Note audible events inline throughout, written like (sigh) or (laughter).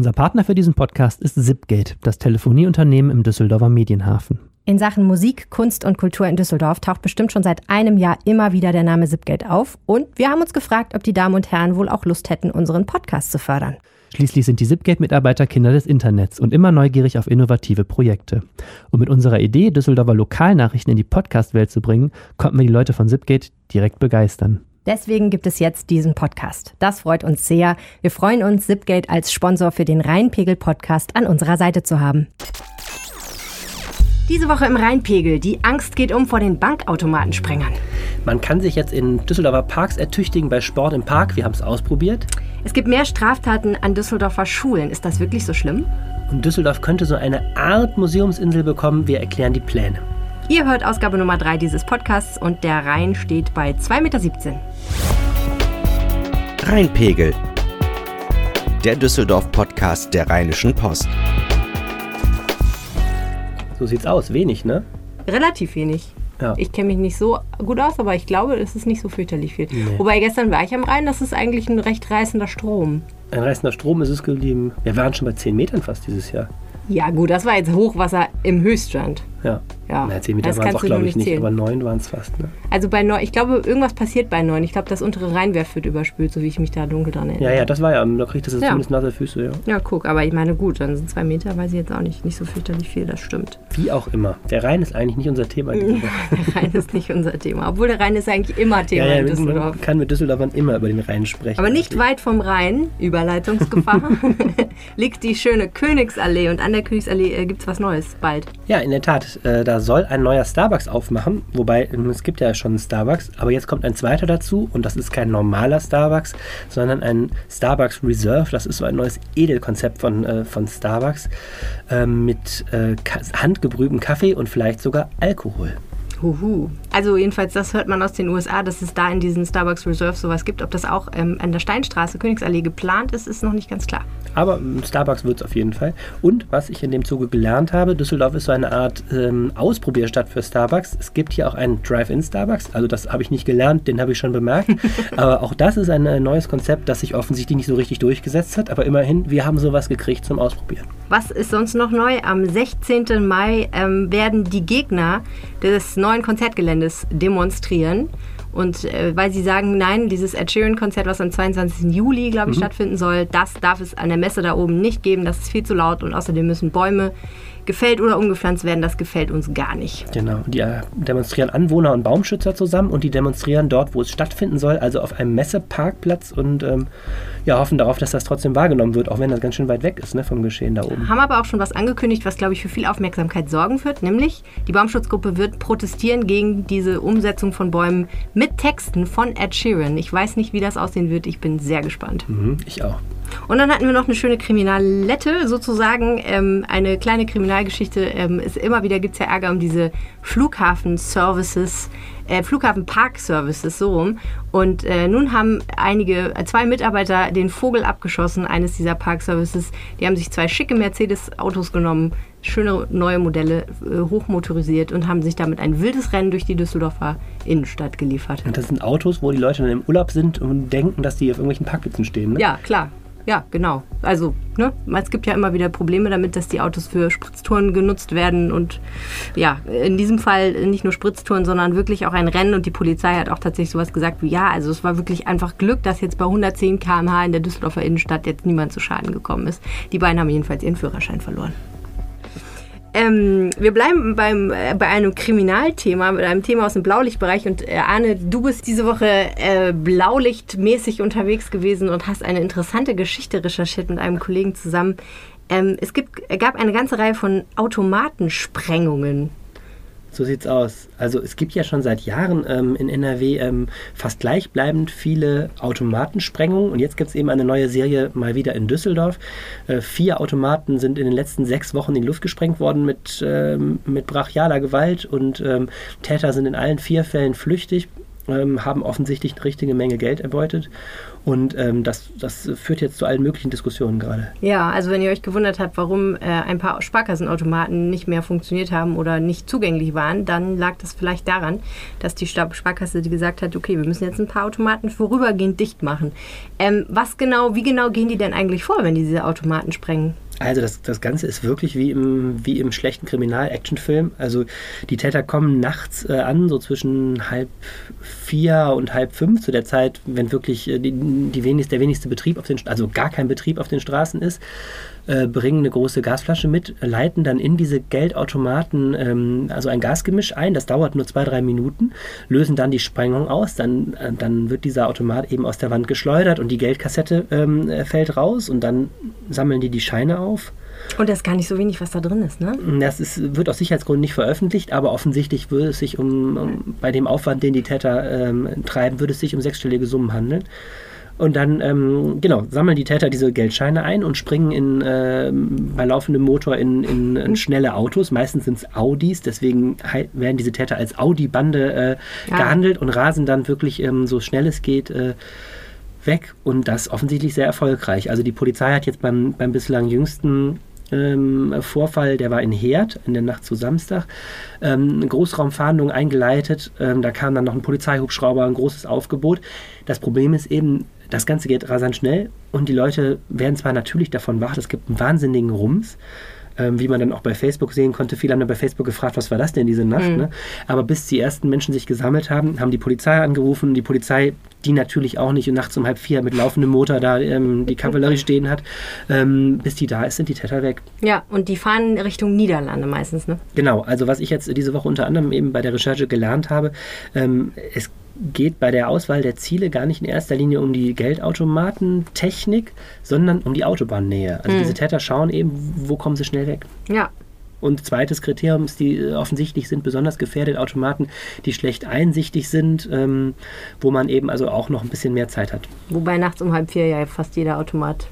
Unser Partner für diesen Podcast ist Zipgate, das Telefonieunternehmen im Düsseldorfer Medienhafen. In Sachen Musik, Kunst und Kultur in Düsseldorf taucht bestimmt schon seit einem Jahr immer wieder der Name Zipgate auf. Und wir haben uns gefragt, ob die Damen und Herren wohl auch Lust hätten, unseren Podcast zu fördern. Schließlich sind die Zipgate-Mitarbeiter Kinder des Internets und immer neugierig auf innovative Projekte. Und mit unserer Idee, Düsseldorfer Lokalnachrichten in die Podcast-Welt zu bringen, konnten wir die Leute von Zipgate direkt begeistern. Deswegen gibt es jetzt diesen Podcast. Das freut uns sehr. Wir freuen uns, Zipgate als Sponsor für den Rheinpegel-Podcast an unserer Seite zu haben. Diese Woche im Rheinpegel. Die Angst geht um vor den Bankautomatensprengern. Man kann sich jetzt in Düsseldorfer Parks ertüchtigen bei Sport im Park. Wir haben es ausprobiert. Es gibt mehr Straftaten an Düsseldorfer Schulen. Ist das wirklich so schlimm? Und Düsseldorf könnte so eine Art Museumsinsel bekommen. Wir erklären die Pläne. Ihr hört Ausgabe Nummer 3 dieses Podcasts und der Rhein steht bei 2,17 Meter. Rheinpegel. Der Düsseldorf-Podcast der Rheinischen Post. So sieht's aus. Wenig, ne? Relativ wenig. Ja. Ich kenne mich nicht so gut aus, aber ich glaube, es ist nicht so fürchterlich viel. Nee. Wobei gestern war ich am Rhein, das ist eigentlich ein recht reißender Strom. Ein reißender Strom ist es geblieben. Wir waren schon bei 10 Metern fast dieses Jahr. Ja gut, das war jetzt Hochwasser im Höchststand. Ja. Ja, Na, 10 Meter waren es auch, glaube ich, nicht zählen. aber 9 waren es fast. Ne? Also bei neun, ich glaube, irgendwas passiert bei neun. Ich glaube, das untere Rheinwerf wird überspült, so wie ich mich da dunkel dran erinnere. Ja, ja, das war ja, da kriegt das Ja. zumindest nasse Füße, ja. Ja, guck, aber ich meine, gut, dann sind zwei Meter, weiß ich jetzt auch nicht, nicht so fürchterlich viel, das stimmt. Wie auch immer. Der Rhein ist eigentlich nicht unser Thema. (laughs) Der Rhein ist nicht unser Thema. Obwohl der Rhein ist eigentlich immer Thema ja, ja, in Düsseldorf. man kann mit Düsseldorfern immer über den Rhein sprechen. Aber nicht weit vom Rhein, Überleitungsgefahr, (laughs) (laughs) liegt die schöne Königsallee. Und an der Königsallee äh, gibt es was Neues bald. Ja, in der Tat. Äh, da soll ein neuer Starbucks aufmachen. Wobei, es gibt ja schon einen Starbucks. Aber jetzt kommt ein zweiter dazu. Und das ist kein normaler Starbucks, sondern ein Starbucks Reserve. Das ist so ein neues Edelkonzept von, äh, von Starbucks. Ähm, mit äh, ka- handgebrühtem Kaffee und vielleicht sogar Alkohol. Huhu. Also jedenfalls, das hört man aus den USA, dass es da in diesen Starbucks Reserve sowas gibt. Ob das auch ähm, an der Steinstraße, Königsallee geplant ist, ist noch nicht ganz klar. Aber ähm, Starbucks wird es auf jeden Fall. Und was ich in dem Zuge gelernt habe, Düsseldorf ist so eine Art ähm, Ausprobierstadt für Starbucks. Es gibt hier auch einen Drive-In Starbucks. Also das habe ich nicht gelernt, den habe ich schon bemerkt. (laughs) aber auch das ist ein äh, neues Konzept, das sich offensichtlich nicht so richtig durchgesetzt hat. Aber immerhin, wir haben sowas gekriegt zum Ausprobieren. Was ist sonst noch neu? Am 16. Mai ähm, werden die Gegner des neuen Konzertgeländes demonstrieren. Und äh, weil sie sagen, nein, dieses Ed Sheeran-Konzert, was am 22. Juli, glaube ich, stattfinden soll, das darf es an der Messe da oben nicht geben. Das ist viel zu laut und außerdem müssen Bäume gefällt oder umgepflanzt werden. Das gefällt uns gar nicht. Genau. Die äh, demonstrieren Anwohner und Baumschützer zusammen und die demonstrieren dort, wo es stattfinden soll, also auf einem Messeparkplatz und ähm, ja, hoffen darauf, dass das trotzdem wahrgenommen wird, auch wenn das ganz schön weit weg ist ne, vom Geschehen da oben. Haben aber auch schon was angekündigt, was, glaube ich, für viel Aufmerksamkeit sorgen wird. Nämlich, die Baumschutzgruppe wird protestieren gegen diese Umsetzung von Bäumen mit Texten von Ed Sheeran. Ich weiß nicht, wie das aussehen wird. Ich bin sehr gespannt. Mhm, ich auch. Und dann hatten wir noch eine schöne Kriminalette, sozusagen. Ähm, eine kleine Kriminalgeschichte. Ähm, es immer wieder gibt es ja Ärger um diese Flughafen-Services, äh, Flughafen-Park-Services, so rum. Und äh, nun haben einige, äh, zwei Mitarbeiter den Vogel abgeschossen, eines dieser Park-Services. Die haben sich zwei schicke Mercedes-Autos genommen, schöne neue Modelle, äh, hochmotorisiert und haben sich damit ein wildes Rennen durch die Düsseldorfer Innenstadt geliefert. Und das sind Autos, wo die Leute dann im Urlaub sind und denken, dass die auf irgendwelchen Parkplätzen stehen. Ne? Ja, klar. Ja, genau. Also, ne, es gibt ja immer wieder Probleme damit, dass die Autos für Spritztouren genutzt werden und ja, in diesem Fall nicht nur Spritztouren, sondern wirklich auch ein Rennen und die Polizei hat auch tatsächlich sowas gesagt wie, ja, also es war wirklich einfach Glück, dass jetzt bei 110 km/h in der Düsseldorfer Innenstadt jetzt niemand zu Schaden gekommen ist. Die beiden haben jedenfalls ihren Führerschein verloren. Ähm, wir bleiben beim, äh, bei einem Kriminalthema, mit einem Thema aus dem Blaulichtbereich. Und äh, Arne, du bist diese Woche äh, blaulichtmäßig unterwegs gewesen und hast eine interessante Geschichte recherchiert mit einem Kollegen zusammen. Ähm, es gibt, gab eine ganze Reihe von Automatensprengungen. So sieht's aus. Also es gibt ja schon seit Jahren ähm, in NRW ähm, fast gleichbleibend viele Automatensprengungen und jetzt gibt es eben eine neue Serie mal wieder in Düsseldorf. Äh, vier Automaten sind in den letzten sechs Wochen in die Luft gesprengt worden mit, ähm, mit brachialer Gewalt und ähm, Täter sind in allen vier Fällen flüchtig. ähm, Haben offensichtlich eine richtige Menge Geld erbeutet. Und ähm, das, das führt jetzt zu allen möglichen Diskussionen gerade. Ja, also wenn ihr euch gewundert habt, warum äh, ein paar Sparkassenautomaten nicht mehr funktioniert haben oder nicht zugänglich waren, dann lag das vielleicht daran, dass die Sparkasse gesagt hat, okay, wir müssen jetzt ein paar Automaten vorübergehend dicht machen. Ähm, was genau, wie genau gehen die denn eigentlich vor, wenn die diese Automaten sprengen? Also das, das Ganze ist wirklich wie im, wie im schlechten Kriminal-Action-Film. Also die Täter kommen nachts äh, an, so zwischen halb vier und halb fünf, zu der Zeit, wenn wirklich äh, die, die wenigst, der wenigste Betrieb auf den, also gar kein Betrieb auf den Straßen ist. Äh, bringen eine große Gasflasche mit, leiten dann in diese Geldautomaten ähm, also ein Gasgemisch ein. Das dauert nur zwei, drei Minuten, lösen dann die Sprengung aus. Dann, äh, dann wird dieser Automat eben aus der Wand geschleudert und die Geldkassette ähm, fällt raus und dann sammeln die die Scheine auf. Und das ist gar nicht so wenig, was da drin ist, ne? Das ist, wird aus Sicherheitsgründen nicht veröffentlicht, aber offensichtlich würde es sich um, um bei dem Aufwand, den die Täter ähm, treiben, würde es sich um sechsstellige Summen handeln. Und dann, ähm, genau, sammeln die Täter diese Geldscheine ein und springen in, äh, bei laufendem Motor in, in, in schnelle Autos. Meistens sind es Audis, deswegen werden diese Täter als Audi-Bande äh, ja. gehandelt und rasen dann wirklich ähm, so schnell es geht äh, weg. Und das offensichtlich sehr erfolgreich. Also die Polizei hat jetzt beim, beim bislang jüngsten ähm, Vorfall, der war in Herd in der Nacht zu Samstag, ähm, Großraumfahndung eingeleitet. Ähm, da kam dann noch ein Polizeihubschrauber, ein großes Aufgebot. Das Problem ist eben, das Ganze geht rasant schnell und die Leute werden zwar natürlich davon wach, es gibt einen wahnsinnigen Rums, ähm, wie man dann auch bei Facebook sehen konnte. Viele haben dann bei Facebook gefragt, was war das denn diese Nacht? Mhm. Ne? Aber bis die ersten Menschen sich gesammelt haben, haben die Polizei angerufen. Die Polizei, die natürlich auch nicht nachts um halb vier mit laufendem Motor da ähm, die Kavallerie (laughs) stehen hat, ähm, bis die da ist, sind die Täter weg. Ja, und die fahren Richtung Niederlande meistens, ne? Genau, also was ich jetzt diese Woche unter anderem eben bei der Recherche gelernt habe, ähm, es geht bei der Auswahl der Ziele gar nicht in erster Linie um die Geldautomatentechnik, sondern um die Autobahnnähe. Also mhm. diese Täter schauen eben, wo kommen sie schnell weg. Ja. Und zweites Kriterium ist, die äh, offensichtlich sind besonders gefährdet Automaten, die schlecht einsichtig sind, ähm, wo man eben also auch noch ein bisschen mehr Zeit hat. Wobei nachts um halb vier ja fast jeder Automat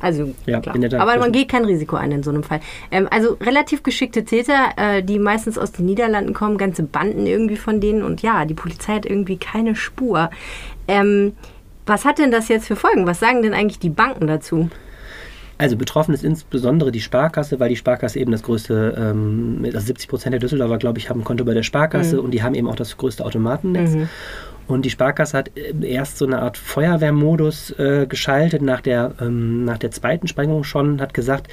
also, ja, klar. Aber man geht kein Risiko ein in so einem Fall. Ähm, also relativ geschickte Täter, äh, die meistens aus den Niederlanden kommen, ganze Banden irgendwie von denen. Und ja, die Polizei hat irgendwie keine Spur. Ähm, was hat denn das jetzt für Folgen? Was sagen denn eigentlich die Banken dazu? Also betroffen ist insbesondere die Sparkasse, weil die Sparkasse eben das größte, ähm, also 70 Prozent der Düsseldorfer, glaube ich, haben ein Konto bei der Sparkasse mhm. und die haben eben auch das größte Automatennetz. Mhm. Und die Sparkasse hat äh, erst so eine Art Feuerwehrmodus äh, geschaltet nach der, ähm, nach der zweiten Sprengung schon, hat gesagt,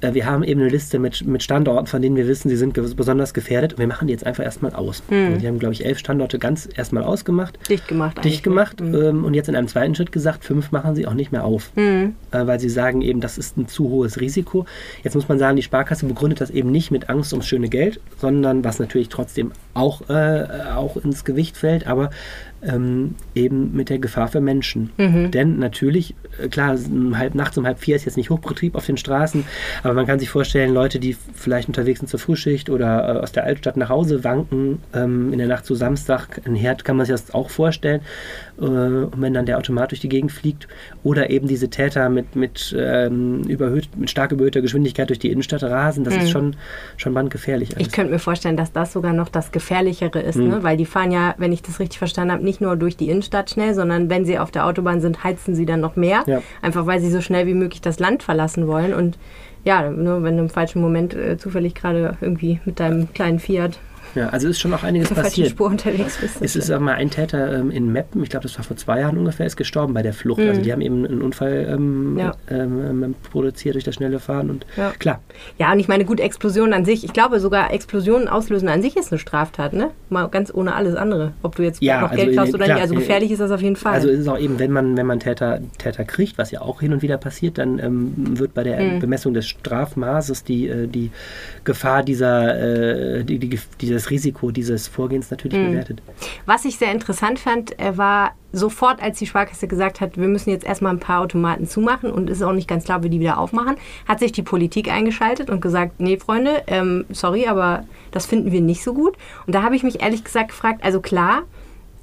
wir haben eben eine Liste mit, mit Standorten, von denen wir wissen, sie sind besonders gefährdet und wir machen die jetzt einfach erstmal aus. Mhm. Die haben, glaube ich, elf Standorte ganz erstmal ausgemacht. Dicht gemacht. Dicht gemacht mhm. ähm, und jetzt in einem zweiten Schritt gesagt, fünf machen sie auch nicht mehr auf. Mhm. Äh, weil sie sagen eben, das ist ein zu hohes Risiko. Jetzt muss man sagen, die Sparkasse begründet das eben nicht mit Angst ums schöne Geld, sondern was natürlich trotzdem auch, äh, auch ins Gewicht fällt, aber ähm, eben mit der Gefahr für Menschen. Mhm. Denn natürlich, äh, klar, halb nachts um halb vier ist jetzt nicht Hochbetrieb auf den Straßen, aber man kann sich vorstellen, Leute, die vielleicht unterwegs sind zur Frühschicht oder äh, aus der Altstadt nach Hause wanken, ähm, in der Nacht zu Samstag, ein Herd kann man sich das auch vorstellen, und wenn dann der Automat durch die Gegend fliegt oder eben diese Täter mit, mit, ähm, überhöht, mit stark überhöhter Geschwindigkeit durch die Innenstadt rasen, das mhm. ist schon, schon bandgefährlich. Alles. Ich könnte mir vorstellen, dass das sogar noch das Gefährlichere ist, mhm. ne? weil die fahren ja, wenn ich das richtig verstanden habe, nicht nur durch die Innenstadt schnell, sondern wenn sie auf der Autobahn sind, heizen sie dann noch mehr. Ja. Einfach weil sie so schnell wie möglich das Land verlassen wollen. Und ja, nur wenn du im falschen Moment äh, zufällig gerade irgendwie mit deinem kleinen Fiat ja, also ist schon noch einiges passiert. Spur unterwegs bist. Es ist auch mal ein Täter ähm, in Meppen, ich glaube, das war vor zwei Jahren ungefähr, ist gestorben bei der Flucht. Mhm. Also die haben eben einen Unfall ähm, ja. ähm, ähm produziert durch das schnelle Fahren und ja. klar. Ja, und ich meine, gut, Explosionen an sich, ich glaube sogar Explosionen auslösen an sich ist eine Straftat, ne? Mal ganz ohne alles andere. Ob du jetzt ja, noch also Geld klaust oder klar, nicht. Also gefährlich ist das auf jeden Fall. Also ist es auch eben, wenn man, wenn man Täter, Täter kriegt, was ja auch hin und wieder passiert, dann ähm, wird bei der mhm. Bemessung des Strafmaßes die, äh, die Gefahr dieser, äh, die, die, dieses Risiko dieses Vorgehens natürlich mhm. bewertet. Was ich sehr interessant fand, war sofort, als die Sparkasse gesagt hat, wir müssen jetzt erstmal ein paar Automaten zumachen und es ist auch nicht ganz klar, wie die wieder aufmachen, hat sich die Politik eingeschaltet und gesagt, nee, Freunde, ähm, sorry, aber das finden wir nicht so gut. Und da habe ich mich ehrlich gesagt gefragt, also klar,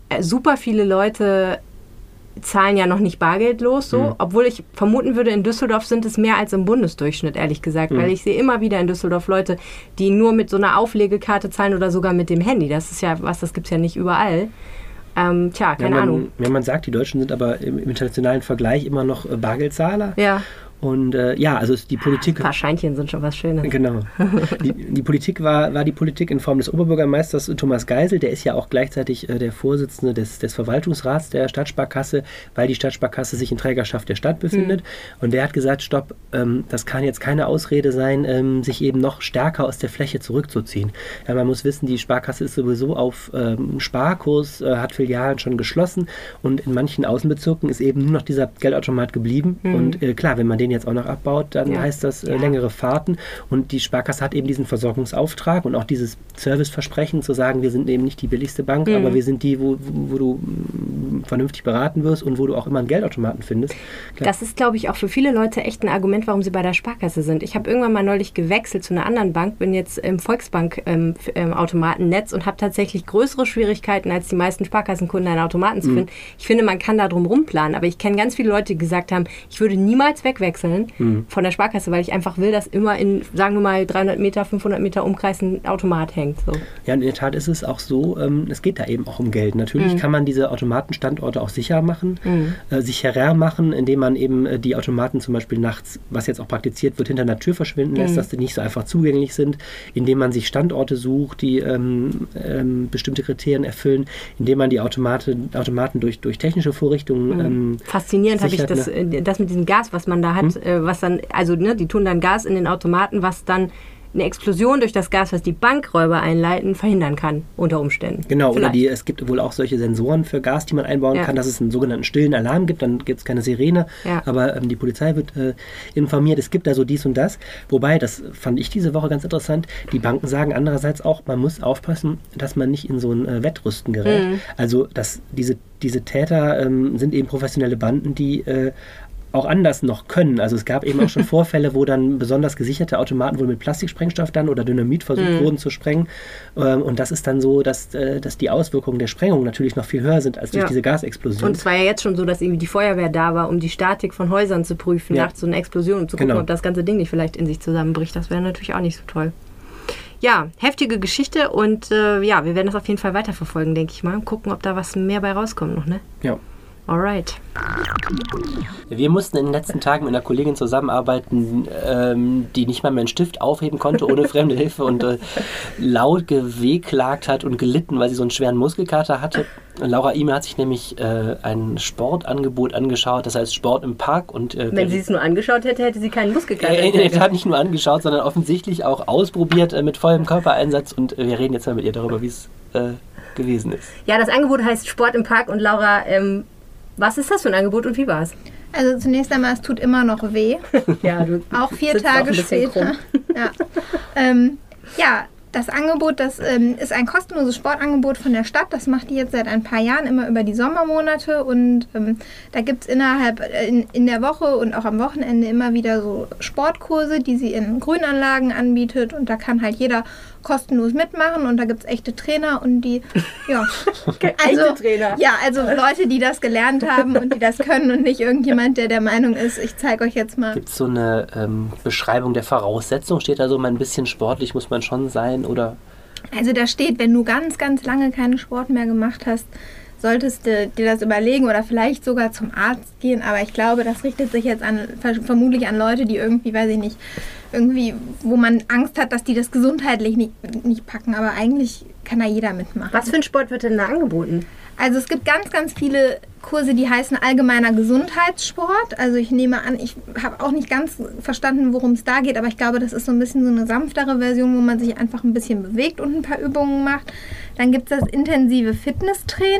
äh, super viele Leute zahlen ja noch nicht bargeldlos so, mhm. obwohl ich vermuten würde, in Düsseldorf sind es mehr als im Bundesdurchschnitt, ehrlich gesagt, mhm. weil ich sehe immer wieder in Düsseldorf Leute, die nur mit so einer Auflegekarte zahlen oder sogar mit dem Handy. Das ist ja was, das gibt es ja nicht überall. Ähm, tja, keine ja, man, Ahnung. Ja, man sagt, die Deutschen sind aber im, im internationalen Vergleich immer noch äh, Bargeldzahler. Ja. Und äh, ja, also die Politik. Ein paar Scheinchen sind schon was Schönes. Genau. (laughs) Die, die, Politik war, war die Politik in Form des Oberbürgermeisters Thomas Geisel, der ist ja auch gleichzeitig äh, der Vorsitzende des, des Verwaltungsrats der Stadtsparkasse, weil die Stadtsparkasse sich in Trägerschaft der Stadt befindet. Mhm. Und der hat gesagt, stopp, ähm, das kann jetzt keine Ausrede sein, ähm, sich eben noch stärker aus der Fläche zurückzuziehen. Ja, man muss wissen, die Sparkasse ist sowieso auf ähm, Sparkurs, äh, hat Filialen schon geschlossen und in manchen Außenbezirken ist eben nur noch dieser Geldautomat geblieben. Mhm. Und äh, klar, wenn man den jetzt auch noch abbaut, dann ja. heißt das äh, ja. längere Fahrten. Und die Sparkasse hat eben diesen Versorgungsauftrag und auch dieses Serviceversprechen zu sagen, wir sind eben nicht die billigste Bank, mhm. aber wir sind die, wo, wo du mm, vernünftig beraten wirst und wo du auch immer einen Geldautomaten findest. Klar. Das ist, glaube ich, auch für viele Leute echt ein Argument, warum sie bei der Sparkasse sind. Ich habe irgendwann mal neulich gewechselt zu einer anderen Bank, bin jetzt im Volksbank-Automatennetz ähm, und habe tatsächlich größere Schwierigkeiten, als die meisten Sparkassenkunden einen Automaten zu mhm. finden. Ich finde, man kann da drum rumplanen, aber ich kenne ganz viele Leute, die gesagt haben, ich würde niemals wegwechseln wechseln mhm. von der Sparkasse, weil ich einfach will, dass immer in, sagen wir mal, 300 Meter, 500 Meter Umkreis ein Automat hängt. So. Ja, in der Tat ist es auch so, ähm, es geht da eben auch um Geld. Natürlich mhm. kann man diese Automatenstandorte auch sicher machen, mhm. äh, sicherer machen, indem man eben äh, die Automaten zum Beispiel nachts, was jetzt auch praktiziert wird, hinter einer Tür verschwinden lässt, mhm. dass die nicht so einfach zugänglich sind, indem man sich Standorte sucht, die ähm, ähm, bestimmte Kriterien erfüllen, indem man die Automate, Automaten durch, durch technische Vorrichtungen. Mhm. Ähm, Faszinierend habe ich das, ne? Äh, das mit diesem Gas, was man da hat, hm? äh, was dann, also ne, die tun dann Gas in den Automaten, was dann eine Explosion durch das Gas, was die Bankräuber einleiten, verhindern kann, unter Umständen. Genau, Vielleicht. oder die, es gibt wohl auch solche Sensoren für Gas, die man einbauen ja. kann, dass es einen sogenannten stillen Alarm gibt, dann gibt es keine Sirene, ja. aber ähm, die Polizei wird äh, informiert, es gibt da so dies und das. Wobei, das fand ich diese Woche ganz interessant, die Banken sagen andererseits auch, man muss aufpassen, dass man nicht in so ein äh, Wettrüsten gerät. Mhm. Also, dass diese diese Täter ähm, sind eben professionelle Banden, die äh, auch anders noch können. Also es gab eben auch schon (laughs) Vorfälle, wo dann besonders gesicherte Automaten wohl mit Plastiksprengstoff dann oder Dynamit versucht mhm. wurden zu sprengen. Ähm, und das ist dann so, dass, äh, dass die Auswirkungen der Sprengung natürlich noch viel höher sind als durch ja. diese Gasexplosion. Und es war ja jetzt schon so, dass irgendwie die Feuerwehr da war, um die Statik von Häusern zu prüfen ja. nach so einer Explosion und zu gucken, genau. ob das ganze Ding nicht vielleicht in sich zusammenbricht. Das wäre natürlich auch nicht so toll. Ja, heftige Geschichte und äh, ja, wir werden das auf jeden Fall weiterverfolgen, denke ich mal. Gucken, ob da was mehr bei rauskommt noch, ne? Ja. Alright. Wir mussten in den letzten Tagen mit einer Kollegin zusammenarbeiten, ähm, die nicht mal mehr einen Stift aufheben konnte ohne (laughs) fremde Hilfe und äh, laut gewehklagt hat und gelitten, weil sie so einen schweren Muskelkater hatte. Laura Ime hat sich nämlich äh, ein Sportangebot angeschaut, das heißt Sport im Park. Und, äh, Wenn sie es nur angeschaut hätte, hätte sie keinen Muskelkater. Äh, äh, sie hat nicht nur angeschaut, sondern offensichtlich auch ausprobiert äh, mit vollem Körpereinsatz. Und äh, wir reden jetzt mal mit ihr darüber, wie es gewesen ist. Ja, das Angebot heißt Sport im Park und Laura ähm, was ist das für ein Angebot und wie war es? Also zunächst einmal, es tut immer noch weh. (laughs) ja, du auch vier Tage auch später. (laughs) Ja. Ähm, ja, das Angebot, das ähm, ist ein kostenloses Sportangebot von der Stadt. Das macht die jetzt seit ein paar Jahren immer über die Sommermonate. Und ähm, da gibt es innerhalb äh, in, in der Woche und auch am Wochenende immer wieder so Sportkurse, die sie in Grünanlagen anbietet. Und da kann halt jeder kostenlos mitmachen und da gibt es echte Trainer und die, (laughs) ja. also, echte Trainer. Ja, also Leute, die das gelernt haben und die das können und nicht irgendjemand, der der Meinung ist, ich zeige euch jetzt mal. Gibt es so eine ähm, Beschreibung der Voraussetzung? Steht da so mal ein bisschen sportlich muss man schon sein oder? Also da steht, wenn du ganz, ganz lange keinen Sport mehr gemacht hast, solltest du dir das überlegen oder vielleicht sogar zum Arzt gehen. Aber ich glaube, das richtet sich jetzt an, vermutlich an Leute, die irgendwie, weiß ich nicht, irgendwie, wo man Angst hat, dass die das gesundheitlich nicht, nicht packen. Aber eigentlich kann da jeder mitmachen. Was für ein Sport wird denn da angeboten? Also es gibt ganz, ganz viele Kurse, die heißen allgemeiner Gesundheitssport. Also ich nehme an, ich habe auch nicht ganz verstanden, worum es da geht, aber ich glaube, das ist so ein bisschen so eine sanftere Version, wo man sich einfach ein bisschen bewegt und ein paar Übungen macht. Dann gibt es das intensive Fitnesstraining.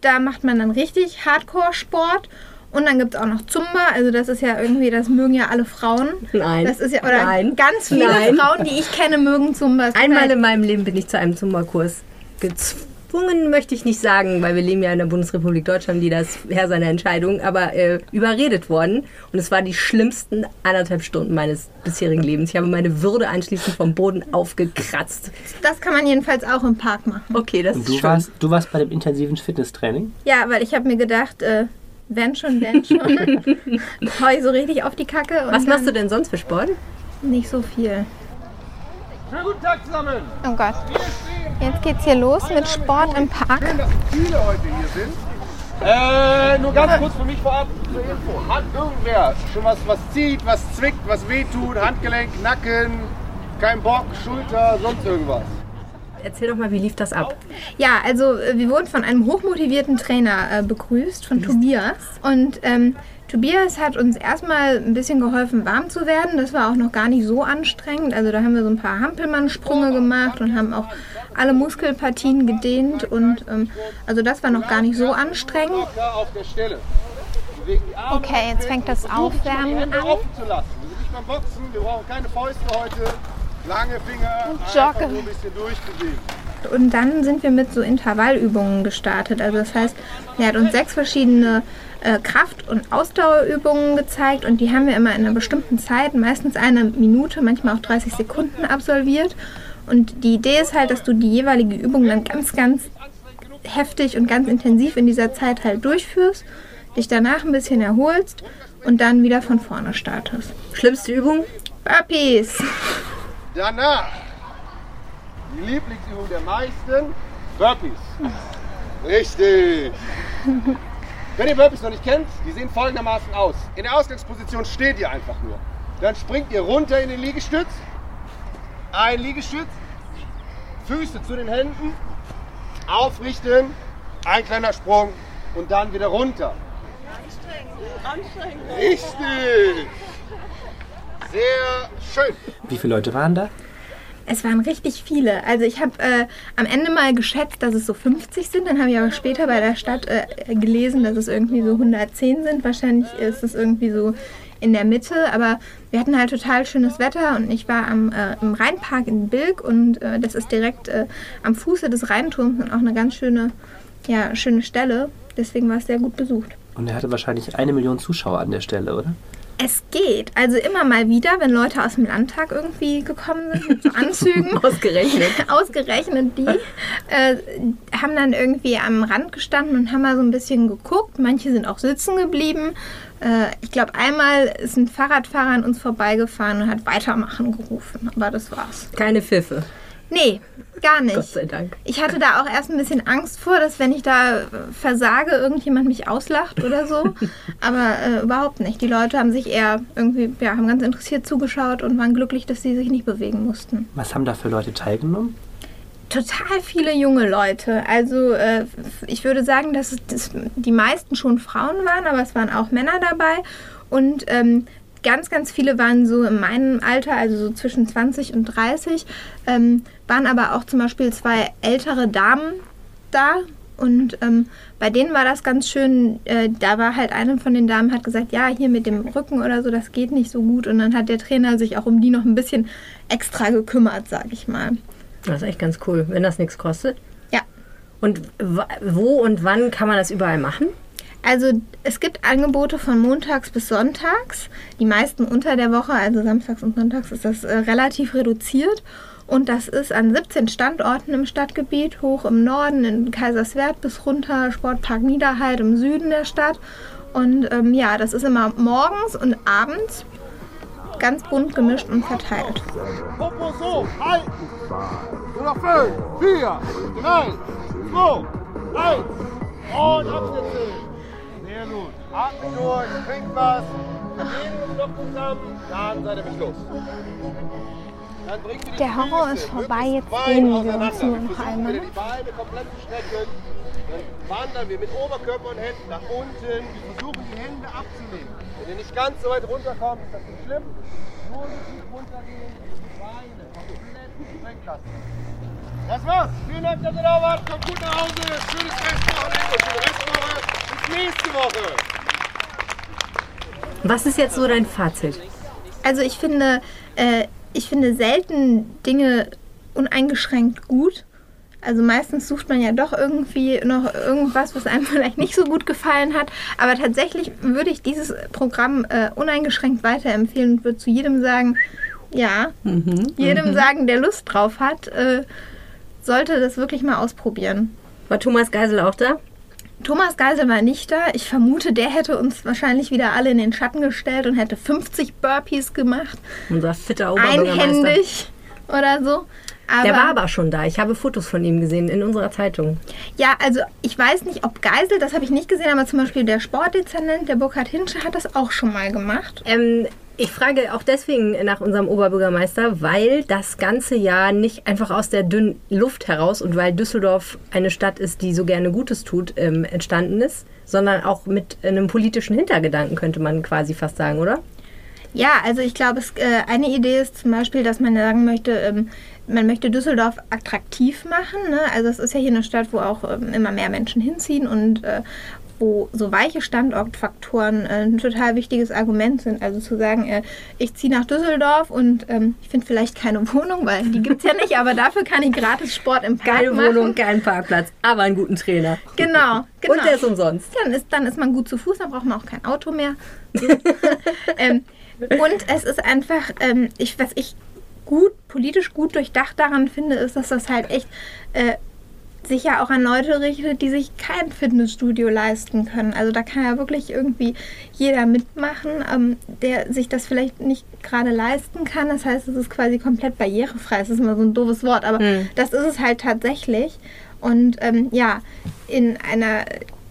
Da macht man dann richtig Hardcore-Sport. Und dann gibt es auch noch Zumba, also das ist ja irgendwie, das mögen ja alle Frauen. Nein. Das ist ja, oder Nein. ganz viele Nein. Frauen, die ich kenne, mögen Zumba. Einmal in meinem Leben bin ich zu einem Zumba-Kurs gezwungen gezwungen möchte ich nicht sagen, weil wir leben ja in der Bundesrepublik Deutschland, die das Herr seiner Entscheidung, aber äh, überredet worden. Und es war die schlimmsten anderthalb Stunden meines bisherigen Lebens. Ich habe meine Würde anschließend vom Boden aufgekratzt. Das kann man jedenfalls auch im Park machen. Okay, das Und du ist schön. Warst, du warst bei dem intensiven Fitnesstraining? Ja, weil ich habe mir gedacht, äh, wenn schon, denn schon. (laughs) Hau ich so richtig auf die Kacke. Was machst du denn sonst für Sport? Nicht so viel. Schönen guten Tag zusammen. Oh Gott. Jetzt geht's hier los mit Sport im Park. Schön, dass viele heute hier sind. Äh, nur ganz kurz für mich vorab zur Info. Hat irgendwer schon was, was zieht, was zwickt, was wehtut, Handgelenk, Nacken, kein Bock, Schulter, sonst irgendwas? Erzähl doch mal, wie lief das ab? Ja, also äh, wir wurden von einem hochmotivierten Trainer äh, begrüßt, von Tobias. Und ähm, Tobias hat uns erstmal ein bisschen geholfen, warm zu werden. Das war auch noch gar nicht so anstrengend. Also da haben wir so ein paar Hampelmann-Sprünge gemacht und haben auch alle Muskelpartien gedehnt. Und ähm, also das war noch gar nicht so anstrengend. Okay, jetzt fängt das Aufwärmen an. offen zu lassen. Wir sind nicht beim Boxen, wir brauchen keine Fäuste heute. Lange Finger, einfach nur ein bisschen durchbewegen. Und dann sind wir mit so Intervallübungen gestartet. Also das heißt, er hat uns sechs verschiedene äh, Kraft- und Ausdauerübungen gezeigt und die haben wir immer in einer bestimmten Zeit, meistens eine Minute, manchmal auch 30 Sekunden absolviert. Und die Idee ist halt, dass du die jeweilige Übung dann ganz, ganz heftig und ganz intensiv in dieser Zeit halt durchführst, dich danach ein bisschen erholst und dann wieder von vorne startest. Schlimmste Übung? Burpees! Danach, die Lieblingsübung der meisten, Burpees. Richtig. (laughs) Wenn ihr Burpees noch nicht kennt, die sehen folgendermaßen aus. In der Ausgangsposition steht ihr einfach nur. Dann springt ihr runter in den Liegestütz. Ein Liegestütz. Füße zu den Händen. Aufrichten. Ein kleiner Sprung. Und dann wieder runter. Anstrengend. Richtig. Sehr schön. Wie viele Leute waren da? Es waren richtig viele. Also ich habe äh, am Ende mal geschätzt, dass es so 50 sind. Dann habe ich aber später bei der Stadt äh, gelesen, dass es irgendwie so 110 sind. Wahrscheinlich ist es irgendwie so in der Mitte. Aber wir hatten halt total schönes Wetter und ich war am, äh, im Rheinpark in Bilk und äh, das ist direkt äh, am Fuße des Rheinturms und auch eine ganz schöne, ja, schöne Stelle. Deswegen war es sehr gut besucht. Und er hatte wahrscheinlich eine Million Zuschauer an der Stelle, oder? Es geht. Also immer mal wieder, wenn Leute aus dem Landtag irgendwie gekommen sind mit so (laughs) Anzügen. Ausgerechnet. (laughs) Ausgerechnet die äh, haben dann irgendwie am Rand gestanden und haben mal so ein bisschen geguckt. Manche sind auch sitzen geblieben. Äh, ich glaube, einmal ist ein Fahrradfahrer an uns vorbeigefahren und hat weitermachen gerufen. Aber das war's. Keine Pfiffe. Nee, gar nicht. Gott sei Dank. Ich hatte da auch erst ein bisschen Angst vor, dass wenn ich da äh, versage, irgendjemand mich auslacht oder so. (laughs) Aber äh, überhaupt nicht. Die Leute haben sich eher irgendwie, ja, haben ganz interessiert zugeschaut und waren glücklich, dass sie sich nicht bewegen mussten. Was haben da für Leute teilgenommen? Total viele junge Leute. Also äh, ich würde sagen, dass, es, dass die meisten schon Frauen waren, aber es waren auch Männer dabei. Und ähm, ganz, ganz viele waren so in meinem Alter, also so zwischen 20 und 30, ähm, waren aber auch zum Beispiel zwei ältere Damen da. Und ähm, bei denen war das ganz schön, äh, da war halt eine von den Damen, hat gesagt, ja, hier mit dem Rücken oder so, das geht nicht so gut. Und dann hat der Trainer sich auch um die noch ein bisschen extra gekümmert, sag ich mal. Das ist echt ganz cool, wenn das nichts kostet. Ja. Und wo und wann kann man das überall machen? Also es gibt Angebote von montags bis sonntags. Die meisten unter der Woche, also samstags und sonntags, ist das äh, relativ reduziert. Und das ist an 17 Standorten im Stadtgebiet, hoch im Norden, in Kaiserswerth bis runter, Sportpark Niederheit im Süden der Stadt. Und ähm, ja, das ist immer morgens und abends ganz bunt gemischt und verteilt. Popo so, halten. Noch fünf, vier, drei, zwei, eins. Und absitzen. Sehr gut. Atmen durch, trinkt was. Gehen wir noch zusammen, dann seid ihr mich los. Dann bringt ihr die Der Horror Füße ist vorbei, jetzt dehnen wir uns nur noch Versuchen einmal. wieder die Beine komplett zu strecken. Dann wandern wir mit Oberkörper und Händen nach unten. Wir versuchen die Hände abzunehmen. Wenn ihr nicht ganz so weit runterkommt, ist das nicht schlimm. Nur so tief runtergehen, die Beine komplett strecken lassen. Das war's. Vielen Dank, dass ihr da wart. Kommt gut nach Hause. Schönes Restwochenende. Schöne Restwoche. Bis nächste Woche. Was ist jetzt so dein Fazit? Also ich finde, äh, ich finde selten Dinge uneingeschränkt gut. Also meistens sucht man ja doch irgendwie noch irgendwas, was einem (laughs) vielleicht nicht so gut gefallen hat. Aber tatsächlich würde ich dieses Programm äh, uneingeschränkt weiterempfehlen und würde zu jedem sagen, ja, jedem sagen, der Lust drauf hat, äh, sollte das wirklich mal ausprobieren. War Thomas Geisel auch da? Thomas Geisel war nicht da. Ich vermute, der hätte uns wahrscheinlich wieder alle in den Schatten gestellt und hätte 50 Burpees gemacht. Unser fitter Oberbürgermeister. Einhändig. oder so. Aber, der war aber schon da. Ich habe Fotos von ihm gesehen in unserer Zeitung. Ja, also ich weiß nicht, ob Geisel, das habe ich nicht gesehen, aber zum Beispiel der Sportdezernent, der Burkhard Hinsche, hat das auch schon mal gemacht. Ähm, ich frage auch deswegen nach unserem Oberbürgermeister, weil das ganze Jahr nicht einfach aus der dünnen Luft heraus und weil Düsseldorf eine Stadt ist, die so gerne Gutes tut, ähm, entstanden ist, sondern auch mit einem politischen Hintergedanken, könnte man quasi fast sagen, oder? Ja, also ich glaube, äh, eine Idee ist zum Beispiel, dass man sagen möchte, ähm, man möchte Düsseldorf attraktiv machen. Ne? Also es ist ja hier eine Stadt, wo auch ähm, immer mehr Menschen hinziehen und äh, wo so weiche Standortfaktoren äh, ein total wichtiges Argument sind. Also zu sagen, äh, ich ziehe nach Düsseldorf und ähm, ich finde vielleicht keine (laughs) Wohnung, weil die gibt es ja nicht, aber dafür kann ich gratis Sport im Park Keine machen. Wohnung, keinen Parkplatz, aber einen guten Trainer. Genau, genau. Und der ist umsonst. Dann ist, dann ist man gut zu Fuß, dann braucht man auch kein Auto mehr. (laughs) ähm, und es ist einfach, ähm, ich, was ich gut, politisch gut durchdacht daran finde, ist, dass das halt echt äh, sich ja auch an Leute richtet, die sich kein Fitnessstudio leisten können. Also da kann ja wirklich irgendwie jeder mitmachen, ähm, der sich das vielleicht nicht gerade leisten kann. Das heißt, es ist quasi komplett barrierefrei. Das ist immer so ein doofes Wort, aber mhm. das ist es halt tatsächlich. Und ähm, ja, in einer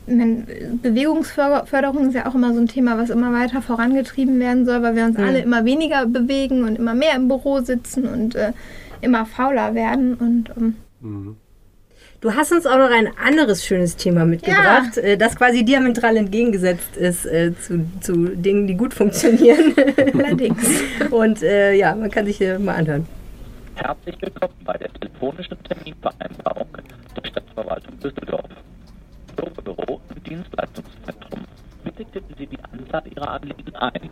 meine, Bewegungsförderung ist ja auch immer so ein Thema, was immer weiter vorangetrieben werden soll, weil wir uns mhm. alle immer weniger bewegen und immer mehr im Büro sitzen und äh, immer fauler werden. Und ähm, Du hast uns auch noch ein anderes schönes Thema mitgebracht, ja. Äh, das quasi diametral entgegengesetzt ist äh, zu, zu Dingen, die gut funktionieren. (laughs) Allerdings. Und äh, ja, man kann sich hier mal anhören. Herzlich willkommen bei der telefonischen Terminvereinbarung der Stadtverwaltung Düsseldorf. Büro im Dienstleistungszentrum. Bitte tippen Sie die Anzahl Ihrer Anliegen ein.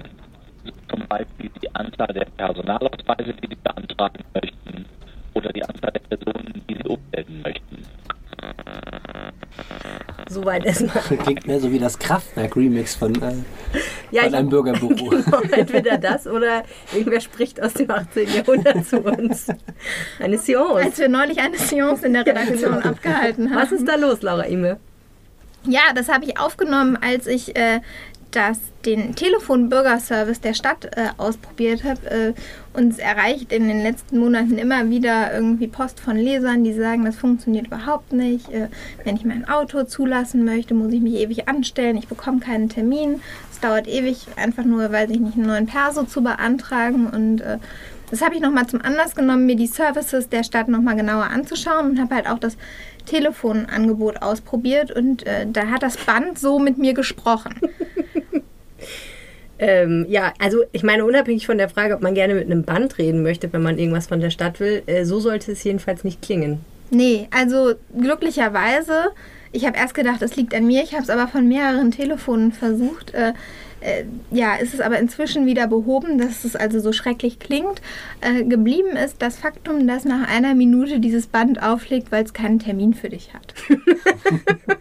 Zum Beispiel die Anzahl der Personalausweise, die Sie beantragen möchten, oder die Anzahl der Personen, die Sie ummelden möchten. Soweit erstmal. (laughs) Klingt mehr so wie das Kraftwerk-Remix von, äh, ja, von einem Bürgerbüro. (laughs) Genau, entweder das oder irgendwer spricht aus dem 18. Jahrhundert zu uns. Eine Seance. Als wir neulich eine Seance in der Redaktion ja, genau. abgehalten haben. Was ist da los, Laura Ime? Ja, das habe ich aufgenommen, als ich äh, das, den Telefonbürgerservice der Stadt äh, ausprobiert habe. Äh, uns erreicht in den letzten Monaten immer wieder irgendwie Post von Lesern, die sagen, das funktioniert überhaupt nicht. Äh, wenn ich mein Auto zulassen möchte, muss ich mich ewig anstellen. Ich bekomme keinen Termin. Es dauert ewig, einfach nur, weil ich nicht einen neuen Perso zu beantragen. Und äh, das habe ich nochmal zum Anlass genommen, mir die Services der Stadt nochmal genauer anzuschauen und habe halt auch das Telefonangebot ausprobiert und äh, da hat das Band so mit mir gesprochen. Ähm, ja, also ich meine, unabhängig von der Frage, ob man gerne mit einem Band reden möchte, wenn man irgendwas von der Stadt will, äh, so sollte es jedenfalls nicht klingen. Nee, also glücklicherweise, ich habe erst gedacht, es liegt an mir, ich habe es aber von mehreren Telefonen versucht. Äh, äh, ja, ist es aber inzwischen wieder behoben, dass es also so schrecklich klingt. Äh, geblieben ist das Faktum, dass nach einer Minute dieses Band auflegt, weil es keinen Termin für dich hat.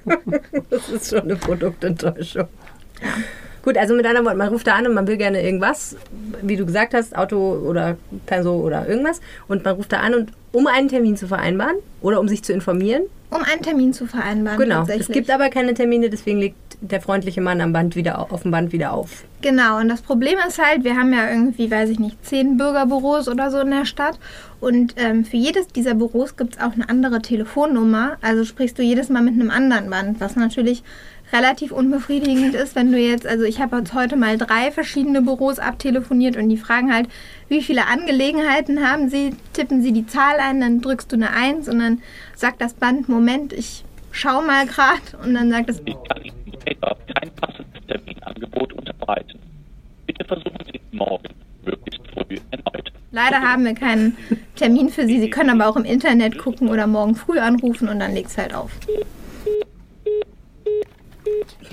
(laughs) das ist schon eine Produktenttäuschung. Ja. Gut, also mit anderen Worten, man ruft da an und man will gerne irgendwas, wie du gesagt hast, Auto oder Perso oder irgendwas. Und man ruft da an, und, um einen Termin zu vereinbaren oder um sich zu informieren. Um einen Termin zu vereinbaren. Genau. Es gibt aber keine Termine, deswegen legt der freundliche Mann am Band wieder auf dem Band wieder auf. Genau, und das Problem ist halt, wir haben ja irgendwie, weiß ich nicht, zehn Bürgerbüros oder so in der Stadt. Und ähm, für jedes dieser Büros gibt es auch eine andere Telefonnummer. Also sprichst du jedes Mal mit einem anderen Band, was natürlich relativ unbefriedigend ist, wenn du jetzt, also ich habe jetzt heute mal drei verschiedene Büros abtelefoniert und die fragen halt, wie viele Angelegenheiten haben sie, tippen sie die Zahl ein, dann drückst du eine Eins und dann sagt das Band, Moment, ich schau mal gerade und dann sagt es... Ich kann Ihnen später kein passendes Terminangebot unterbreiten. Bitte versuchen Sie morgen möglichst früh erneut. Leider haben wir keinen Termin für Sie. Sie können aber auch im Internet gucken oder morgen früh anrufen und dann legt es halt auf.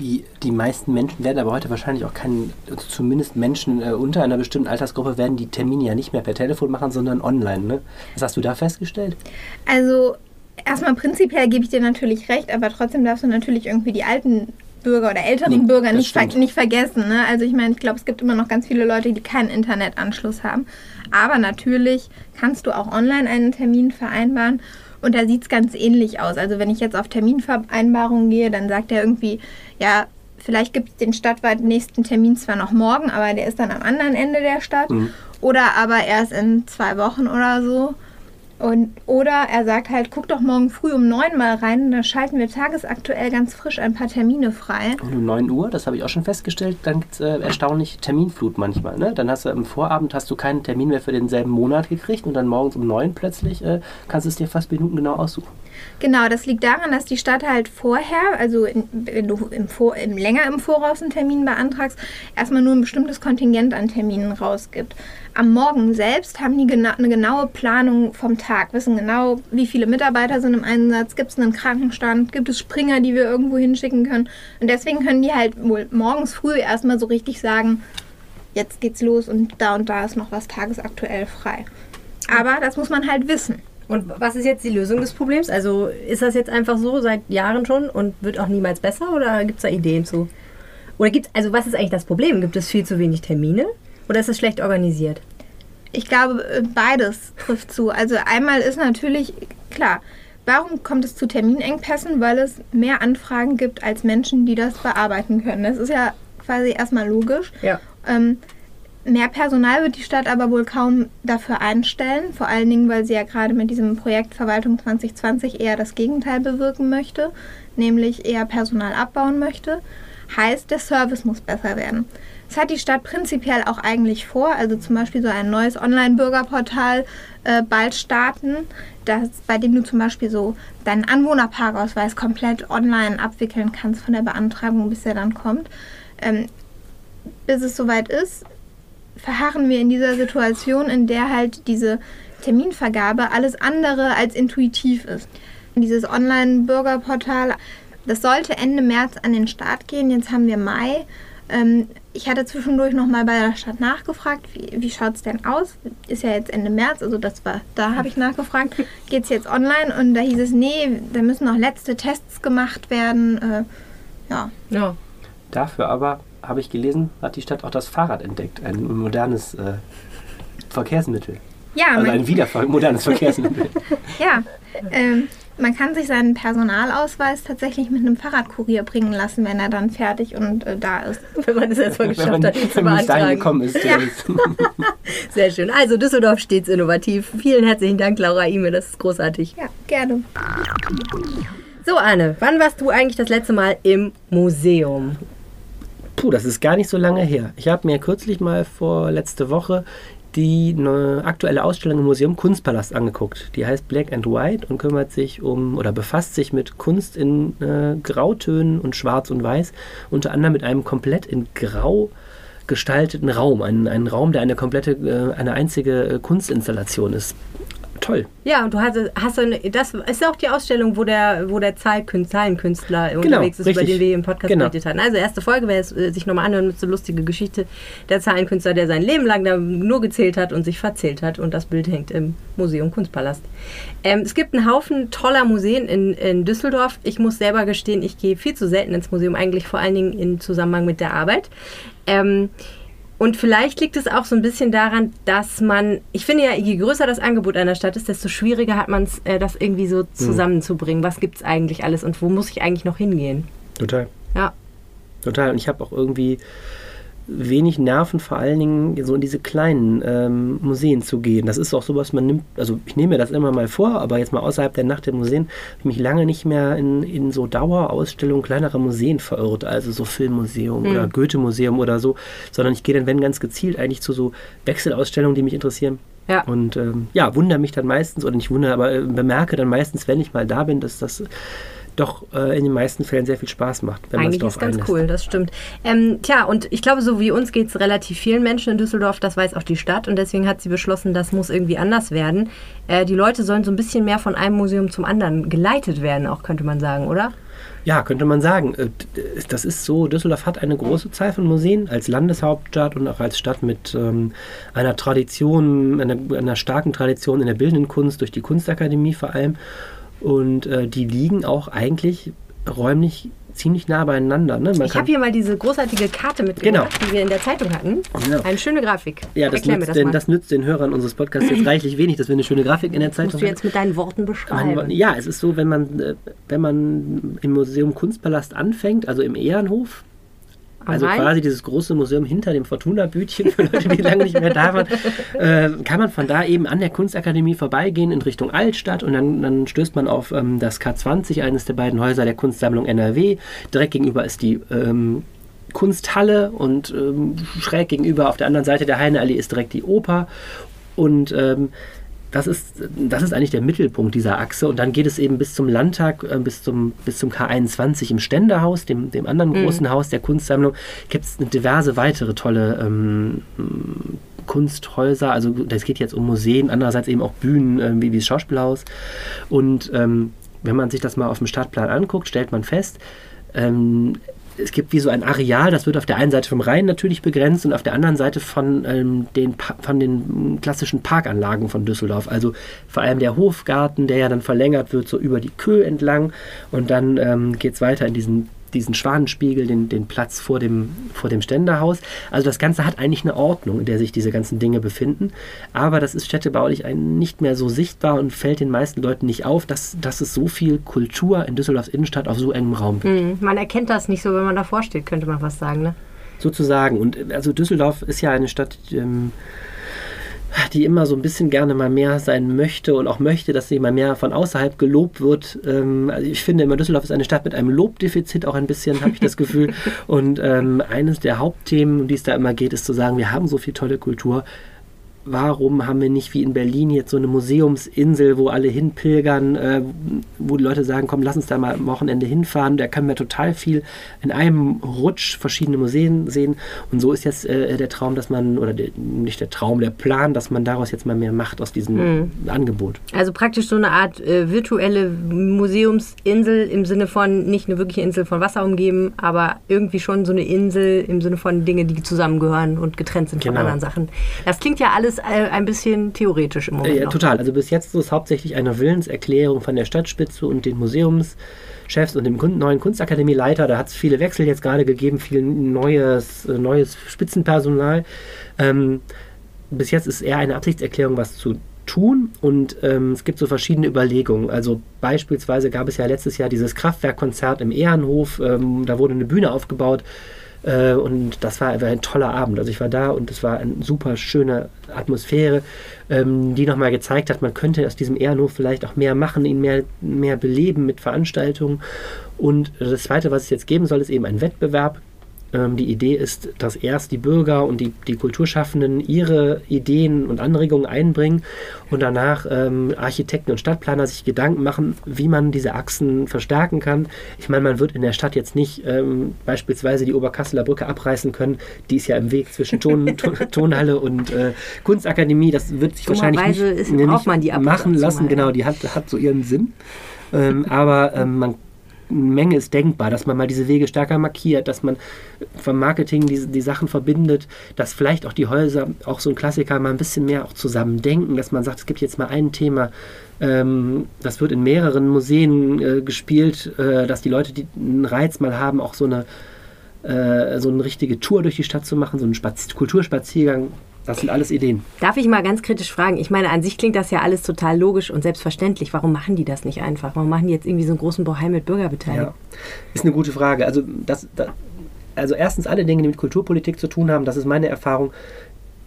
Die, die meisten Menschen werden aber heute wahrscheinlich auch keinen, also zumindest Menschen äh, unter einer bestimmten Altersgruppe werden die Termine ja nicht mehr per Telefon machen, sondern online. Ne? Was hast du da festgestellt? Also erstmal prinzipiell gebe ich dir natürlich recht, aber trotzdem darfst du natürlich irgendwie die alten Bürger oder älteren nee, Bürger nicht, ver nicht vergessen. Ne? Also ich meine, ich glaube, es gibt immer noch ganz viele Leute, die keinen Internetanschluss haben. Aber natürlich kannst du auch online einen Termin vereinbaren. Und da sieht es ganz ähnlich aus. Also wenn ich jetzt auf Terminvereinbarungen gehe, dann sagt er irgendwie, ja, vielleicht gibt es den stadtweit nächsten Termin zwar noch morgen, aber der ist dann am anderen Ende der Stadt. Mhm. Oder aber erst in zwei Wochen oder so. Und, oder er sagt halt, guck doch morgen früh um 9 mal rein, dann schalten wir tagesaktuell ganz frisch ein paar Termine frei. Und um 9 Uhr, das habe ich auch schon festgestellt, dann gibt es äh, erstaunlich Terminflut manchmal. Ne? Dann hast du im Vorabend hast du keinen Termin mehr für denselben Monat gekriegt und dann morgens um 9 plötzlich äh, kannst du es dir fast minutengenau aussuchen. Genau, das liegt daran, dass die Stadt halt vorher, also in, wenn du im Vor, im, länger im Voraus einen Termin beantragst, erstmal nur ein bestimmtes Kontingent an Terminen rausgibt. Am Morgen selbst haben die gena eine genaue Planung vom Tag, wissen genau, wie viele Mitarbeiter sind im Einsatz, gibt es einen Krankenstand, gibt es Springer, die wir irgendwo hinschicken können. Und deswegen können die halt wohl morgens früh erstmal so richtig sagen, jetzt geht's los und da und da ist noch was tagesaktuell frei. Aber das muss man halt wissen. Und was ist jetzt die Lösung des Problems? Also ist das jetzt einfach so seit Jahren schon und wird auch niemals besser oder gibt es da Ideen zu? Oder gibt also was ist eigentlich das Problem? Gibt es viel zu wenig Termine oder ist es schlecht organisiert? Ich glaube, äh, beides trifft zu. Also einmal ist natürlich klar, warum kommt es zu Terminengpässen? Weil es mehr Anfragen gibt als Menschen, die das bearbeiten können. Das ist ja quasi erstmal logisch. Ja. Ähm, Mehr Personal wird die Stadt aber wohl kaum dafür einstellen, vor allen Dingen, weil sie ja gerade mit diesem Projekt Verwaltung 2020 eher das Gegenteil bewirken möchte, nämlich eher Personal abbauen möchte. Heißt, der Service muss besser werden. Das hat die Stadt prinzipiell auch eigentlich vor, also zum Beispiel so ein neues Online-Bürgerportal äh, bald starten, das, bei dem du zum Beispiel so deinen Anwohnerparkausweis komplett online abwickeln kannst von der Beantragung, bis er dann kommt. Ähm, bis es soweit ist, verharren wir in dieser Situation, in der halt diese Terminvergabe alles andere als intuitiv ist. Dieses Online-Bürgerportal, das sollte Ende März an den Start gehen. Jetzt haben wir Mai. Ähm, ich hatte zwischendurch nochmal bei der Stadt nachgefragt, wie, wie schaut es denn aus? Ist ja jetzt Ende März, also das war, da habe ich nachgefragt, geht es jetzt online? Und da hieß es, nee, da müssen noch letzte Tests gemacht werden. Äh, ja. ja. Dafür aber habe ich gelesen, hat die Stadt auch das Fahrrad entdeckt, ein modernes äh, Verkehrsmittel. Ja, also ein wieder modernes (laughs) Verkehrsmittel. ja, ähm, man kann sich seinen Personalausweis tatsächlich mit einem Fahrradkurier bringen lassen, wenn er dann fertig und äh, da ist. (laughs) Wenn man es erstmal geschafft hat, ihn zu beantragen. gekommen ist. Ja. (laughs) Sehr schön. Also Düsseldorf stets innovativ. Vielen herzlichen Dank, Laura Ime. Das ist großartig. Ja, gerne. So, Anne, wann warst du eigentlich das letzte Mal im Museum? Puh, das ist gar nicht so lange her. Ich habe mir kürzlich mal vor letzte Woche die eine aktuelle Ausstellung im Museum Kunstpalast angeguckt. Die heißt Black and White und kümmert sich um oder befasst sich mit Kunst in äh, Grautönen und Schwarz und Weiß, unter anderem mit einem komplett in Grau gestalteten Raum, einen, einen Raum, der eine komplette, äh, eine einzige äh, Kunstinstallation ist toll. Ja, und du hast, hast eine, das ist auch die Ausstellung, wo der, wo der Zahlenkünstler genau, unterwegs ist, richtig. über den wir im Podcast genau. berichtet hatten. Also erste Folge, wer es äh, sich nochmal anhören mit so lustige Geschichte, der Zahlenkünstler, der sein Leben lang da nur gezählt hat und sich verzählt hat und das Bild hängt im Museum Kunstpalast. Ähm, es gibt einen Haufen toller Museen in, in Düsseldorf. Ich muss selber gestehen, ich gehe viel zu selten ins Museum, eigentlich vor allen Dingen im Zusammenhang mit der Arbeit. Ähm, und vielleicht liegt es auch so ein bisschen daran, dass man, ich finde ja, je größer das Angebot einer Stadt ist, desto schwieriger hat man es, äh, das irgendwie so hm. zusammenzubringen. Was gibt es eigentlich alles und wo muss ich eigentlich noch hingehen? Total. Ja. Total. Und ich habe auch irgendwie wenig Nerven, vor allen Dingen so in diese kleinen ähm, Museen zu gehen. Das ist auch sowas, man nimmt, also ich nehme mir das immer mal vor, aber jetzt mal außerhalb der Nacht der Museen, habe ich mich lange nicht mehr in, in so Dauerausstellungen kleinerer Museen verirrt, also so Filmmuseum mhm. oder Goethe-Museum oder so, sondern ich gehe dann, wenn ganz gezielt, eigentlich zu so Wechselausstellungen, die mich interessieren. Ja. Und ähm, ja, wundere mich dann meistens, oder nicht wundere, aber äh, bemerke dann meistens, wenn ich mal da bin, dass das doch äh, in den meisten Fällen sehr viel Spaß macht. Wenn Eigentlich ist ganz einlässt. cool, das stimmt. Ähm, tja, und ich glaube, so wie uns geht es relativ vielen Menschen in Düsseldorf, das weiß auch die Stadt und deswegen hat sie beschlossen, das muss irgendwie anders werden. Äh, die Leute sollen so ein bisschen mehr von einem Museum zum anderen geleitet werden, auch könnte man sagen, oder? Ja, könnte man sagen. Äh, das ist so, Düsseldorf hat eine große Zahl von Museen als Landeshauptstadt und auch als Stadt mit ähm, einer Tradition, einer, einer starken Tradition in der bildenden Kunst, durch die Kunstakademie vor allem. Und äh, die liegen auch eigentlich räumlich ziemlich nah beieinander. Ne? ich habe hier mal diese großartige Karte mitgebracht, genau. die wir in der Zeitung hatten. Genau. Eine schöne Grafik. Ja, das nützt, das, den, das nützt, den Hörern unseres Podcasts jetzt (laughs) reichlich wenig, dass wir eine schöne Grafik in der Zeitung haben. Musst du jetzt mit deinen Worten beschreiben. ja, es ist so, wenn man, äh, wenn man im Museum Kunstpalast anfängt, also im Ehrenhof, also Rhein? quasi dieses große Museum hinter dem Fortuna-Bütchen, für Leute, die lange nicht mehr da waren, äh, kann man von da eben an der Kunstakademie vorbeigehen in Richtung Altstadt und dann, dann stößt man auf ähm, das K20, eines der beiden Häuser der Kunstsammlung NRW. Direkt gegenüber ist die ähm, Kunsthalle und ähm, schräg gegenüber auf der anderen Seite der Heineallee ist direkt die Oper und ähm, das ist, das ist eigentlich der Mittelpunkt dieser Achse. Und dann geht es eben bis zum Landtag, äh, bis, zum, bis zum K21 im Ständehaus, dem, dem anderen mhm. großen Haus der Kunstsammlung, gibt es diverse weitere tolle ähm, Kunsthäuser. Also das geht jetzt um Museen, andererseits eben auch Bühnen, äh, wie, wie das Schauspielhaus. Und ähm, wenn man sich das mal auf dem Stadtplan anguckt, stellt man fest, ähm, es gibt wie so ein Areal, das wird auf der einen Seite vom Rhein natürlich begrenzt und auf der anderen Seite von, ähm, den, von den klassischen Parkanlagen von Düsseldorf. Also vor allem der Hofgarten, der ja dann verlängert wird, so über die Köh entlang und dann ähm, geht es weiter in diesen diesen Schwanenspiegel, den, den Platz vor dem, vor dem Ständerhaus. Also das Ganze hat eigentlich eine Ordnung, in der sich diese ganzen Dinge befinden. Aber das ist städtebaulich nicht mehr so sichtbar und fällt den meisten Leuten nicht auf, dass, dass es so viel Kultur in Düsseldorfs Innenstadt auf so engem Raum gibt. Mhm. Man erkennt das nicht so, wenn man davor steht, könnte man was sagen. Ne? Sozusagen. Und also Düsseldorf ist ja eine Stadt, ähm, die immer so ein bisschen gerne mal mehr sein möchte und auch möchte, dass sie mal mehr von außerhalb gelobt wird. Ähm, also ich finde immer, Düsseldorf ist eine Stadt mit einem Lobdefizit auch ein bisschen, habe ich das Gefühl. (laughs) Und ähm, eines der Hauptthemen, um die es da immer geht, ist zu sagen, wir haben so viel tolle Kultur warum haben wir nicht wie in Berlin jetzt so eine Museumsinsel, wo alle hinpilgern, äh, wo die Leute sagen, komm, lass uns da mal am Wochenende hinfahren. Da können wir total viel in einem Rutsch verschiedene Museen sehen. Und so ist jetzt äh, der Traum, dass man, oder der, nicht der Traum, der Plan, dass man daraus jetzt mal mehr macht aus diesem mhm. Angebot. Also praktisch so eine Art äh, virtuelle Museumsinsel im Sinne von nicht eine wirkliche Insel von Wasser umgeben, aber irgendwie schon so eine Insel im Sinne von Dinge, die zusammengehören und getrennt sind genau. von anderen Sachen. Das klingt ja alles äh, ein bisschen theoretisch im Moment. Ja, total. Also bis jetzt ist es hauptsächlich eine Willenserklärung von der Stadtspitze und den Museumschefs und dem neuen Kunstakademieleiter. Da hat es viele Wechsel jetzt gerade gegeben, viel neues, äh, neues Spitzenpersonal. Ähm, bis jetzt ist eher eine Absichtserklärung, was zu tun und ähm, es gibt so verschiedene Überlegungen. Also beispielsweise gab es ja letztes Jahr dieses Kraftwerkkonzert im Ehrenhof, ähm, da wurde eine Bühne aufgebaut äh, und das war einfach ein toller Abend. Also ich war da und es war eine super schöne Atmosphäre, ähm, die nochmal gezeigt hat, man könnte aus diesem Ehrenhof vielleicht auch mehr machen, ihn mehr, mehr beleben mit Veranstaltungen. Und das Zweite, was es jetzt geben soll, ist eben ein Wettbewerb ähm, die Idee ist, dass erst die Bürger und die, die Kulturschaffenden ihre Ideen und Anregungen einbringen und danach ähm, Architekten und Stadtplaner sich Gedanken machen, wie man diese Achsen verstärken kann. Ich meine, man wird in der Stadt jetzt nicht ähm, beispielsweise die Oberkasseler Brücke abreißen können. Die ist ja im Weg zwischen Ton, (laughs) Ton, Tonhalle und äh, Kunstakademie. Das wird sich wahrscheinlich nicht, ist, nicht machen lassen. Genau, die hat, hat so ihren Sinn. Ähm, aber ähm, man Menge ist denkbar, dass man mal diese Wege stärker markiert, dass man vom Marketing die, die Sachen verbindet, dass vielleicht auch die Häuser, auch so ein Klassiker, mal ein bisschen mehr auch zusammen denken, dass man sagt, es gibt jetzt mal ein Thema, ähm, das wird in mehreren Museen äh, gespielt, äh, dass die Leute die, einen Reiz mal haben, auch so eine, äh, so eine richtige Tour durch die Stadt zu machen, so einen Spaz Kulturspaziergang das sind alles Ideen. Darf ich mal ganz kritisch fragen? Ich meine, an sich klingt das ja alles total logisch und selbstverständlich. Warum machen die das nicht einfach? Warum machen die jetzt irgendwie so einen großen Bohai mit Bürgerbeteiligung? Ja, ist eine gute Frage. Also, das, das, also erstens alle Dinge, die mit Kulturpolitik zu tun haben, das ist meine Erfahrung,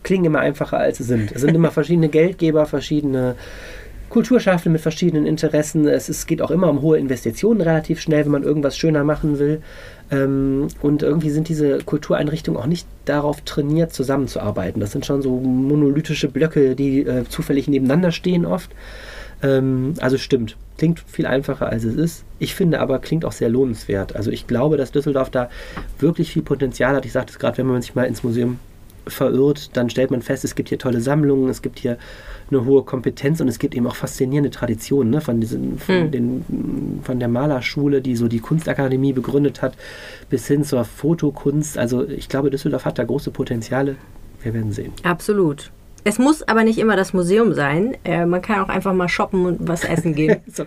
klingen immer einfacher, als sie sind. Es sind immer verschiedene Geldgeber, verschiedene Kulturschaffende mit verschiedenen Interessen. Es, es geht auch immer um hohe Investitionen relativ schnell, wenn man irgendwas schöner machen will. Ähm, und irgendwie sind diese Kultureinrichtungen auch nicht darauf trainiert, zusammenzuarbeiten. Das sind schon so monolithische Blöcke, die äh, zufällig nebeneinander stehen oft. Ähm, also stimmt, klingt viel einfacher, als es ist. Ich finde aber, klingt auch sehr lohnenswert. Also ich glaube, dass Düsseldorf da wirklich viel Potenzial hat. Ich sagte es gerade, wenn man sich mal ins Museum verirrt, dann stellt man fest, es gibt hier tolle Sammlungen, es gibt hier eine hohe Kompetenz und es gibt eben auch faszinierende Traditionen ne, von, diesen, von, hm. den, von der Malerschule, die so die Kunstakademie begründet hat, bis hin zur Fotokunst. Also ich glaube, Düsseldorf hat da große Potenziale. Wir werden sehen. Absolut. Es muss aber nicht immer das Museum sein. Äh, man kann auch einfach mal shoppen und was essen gehen. (laughs) so,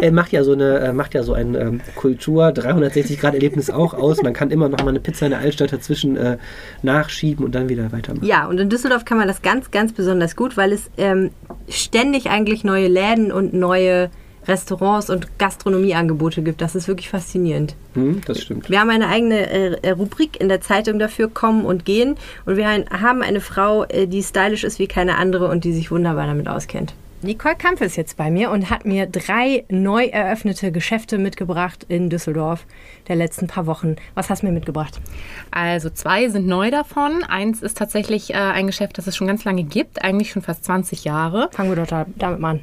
er macht ja so eine, macht ja so ein ähm, Kultur 360 Grad Erlebnis auch aus. Man kann immer noch mal eine Pizza in der Altstadt dazwischen äh, nachschieben und dann wieder weitermachen. Ja, und in Düsseldorf kann man das ganz, ganz besonders gut, weil es ähm, ständig eigentlich neue Läden und neue Restaurants und Gastronomieangebote gibt. Das ist wirklich faszinierend. Hm, das stimmt. Wir haben eine eigene äh, Rubrik in der Zeitung dafür, kommen und gehen. Und wir haben eine Frau, äh, die stylisch ist wie keine andere und die sich wunderbar damit auskennt. Nicole Kampf ist jetzt bei mir und hat mir drei neu eröffnete Geschäfte mitgebracht in Düsseldorf der letzten paar Wochen. Was hast du mir mitgebracht? Also zwei sind neu davon. Eins ist tatsächlich äh, ein Geschäft, das es schon ganz lange gibt, eigentlich schon fast 20 Jahre. Fangen wir doch da, damit mal an.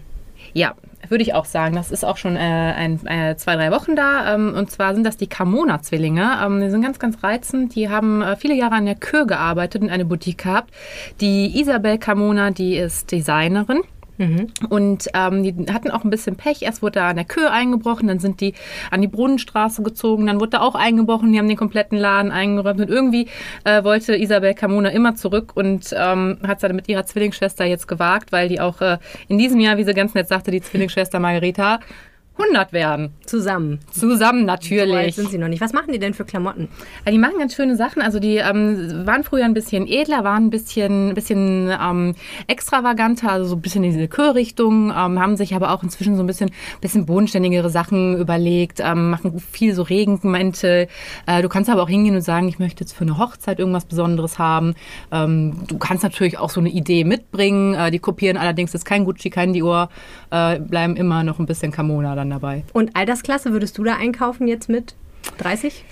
Ja, würde ich auch sagen. Das ist auch schon äh, ein, äh, zwei, drei Wochen da. Ähm, und zwar sind das die Carmona-Zwillinge. Ähm, die sind ganz, ganz reizend. Die haben äh, viele Jahre an der Kür gearbeitet und eine Boutique gehabt. Die Isabel Carmona, die ist Designerin. Mhm. Und ähm, die hatten auch ein bisschen Pech. Erst wurde da an der Kür eingebrochen, dann sind die an die Brunnenstraße gezogen, dann wurde da auch eingebrochen, die haben den kompletten Laden eingeräumt. Und irgendwie äh, wollte Isabel Carmona immer zurück und ähm, hat es dann mit ihrer Zwillingsschwester jetzt gewagt, weil die auch äh, in diesem Jahr, wie sie ganz nett sagte, die Zwillingsschwester Margareta, 100 werden. Zusammen. Zusammen natürlich. So sind sie noch nicht. Was machen die denn für Klamotten? Die machen ganz schöne Sachen. Also die ähm, waren früher ein bisschen edler, waren ein bisschen, bisschen ähm, extravaganter, also so ein bisschen in diese Chörrichtung, ähm, haben sich aber auch inzwischen so ein bisschen, bisschen bodenständigere Sachen überlegt, ähm, machen viel so Regenmäntel. Äh, du kannst aber auch hingehen und sagen, ich möchte jetzt für eine Hochzeit irgendwas Besonderes haben. Ähm, du kannst natürlich auch so eine Idee mitbringen. Äh, die kopieren allerdings jetzt kein Gucci, kein Dior, äh, bleiben immer noch ein bisschen Camona dann dabei. Und Altersklasse würdest du da einkaufen jetzt mit 30?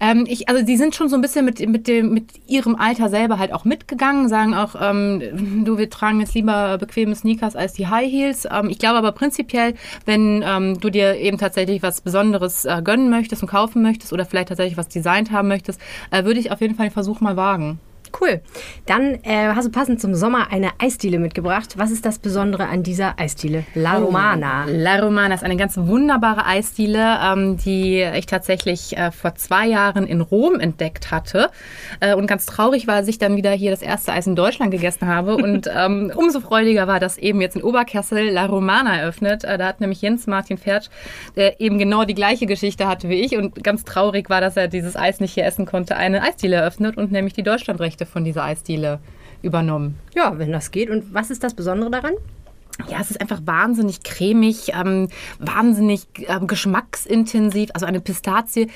Ähm, ich, also die sind schon so ein bisschen mit, mit, dem, mit ihrem Alter selber halt auch mitgegangen, sagen auch, ähm, du, wir tragen jetzt lieber bequeme Sneakers als die High Heels. Ähm, ich glaube aber prinzipiell, wenn ähm, du dir eben tatsächlich was Besonderes äh, gönnen möchtest und kaufen möchtest oder vielleicht tatsächlich was designt haben möchtest, äh, würde ich auf jeden Fall den Versuch mal wagen. Cool. Dann äh, hast du passend zum Sommer eine Eisdiele mitgebracht. Was ist das Besondere an dieser Eisdiele? La oh. Romana. Oh, La Romana ist eine ganz wunderbare Eisdiele, ähm, die ich tatsächlich äh, vor zwei Jahren in Rom entdeckt hatte. Äh, und ganz traurig war, als ich dann wieder hier das erste Eis in Deutschland gegessen habe. (laughs) Und ähm, umso freudiger war, dass eben jetzt in Oberkassel La Romana eröffnet. Äh, da hat nämlich Jens Martin Fertsch, der eben genau die gleiche Geschichte hatte wie ich. Und ganz traurig war, dass er dieses Eis nicht hier essen konnte, eine Eisdiele eröffnet und nämlich die Deutschlandrechte von dieser Eisdiele übernommen. Ja, wenn das geht. Und was ist das Besondere daran? Ja, es ist einfach wahnsinnig cremig, ähm, wahnsinnig ähm, geschmacksintensiv. Also eine Pistazie,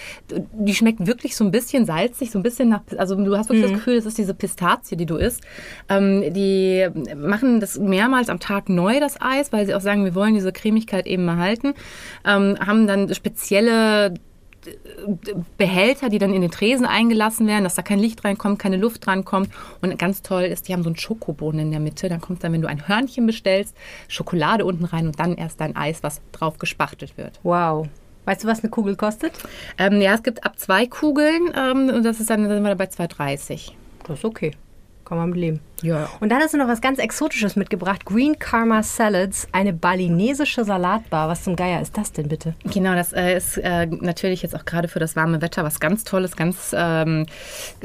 die schmeckt wirklich so ein bisschen salzig, so ein bisschen nach. Also du hast wirklich mhm. das Gefühl, es ist diese Pistazie, die du isst. Ähm, die machen das mehrmals am Tag neu, das Eis, weil sie auch sagen, wir wollen diese Cremigkeit eben erhalten. Ähm, haben dann spezielle Behälter, die dann in den Tresen eingelassen werden, dass da kein Licht reinkommt, keine Luft drankommt. Und ganz toll ist, die haben so einen Schokoboden in der Mitte. Dann kommt dann, wenn du ein Hörnchen bestellst, Schokolade unten rein und dann erst dein Eis, was drauf gespachtelt wird. Wow. Weißt du, was eine Kugel kostet? Ähm, ja, es gibt ab zwei Kugeln ähm, und das ist dann, dann sind wir bei 2,30. Das ist okay. Kann man leben. Ja. Und dann hast du noch was ganz Exotisches mitgebracht. Green Karma Salads, eine balinesische Salatbar. Was zum Geier ist das denn bitte? Genau, das äh, ist äh, natürlich jetzt auch gerade für das warme Wetter was ganz Tolles, ganz ähm,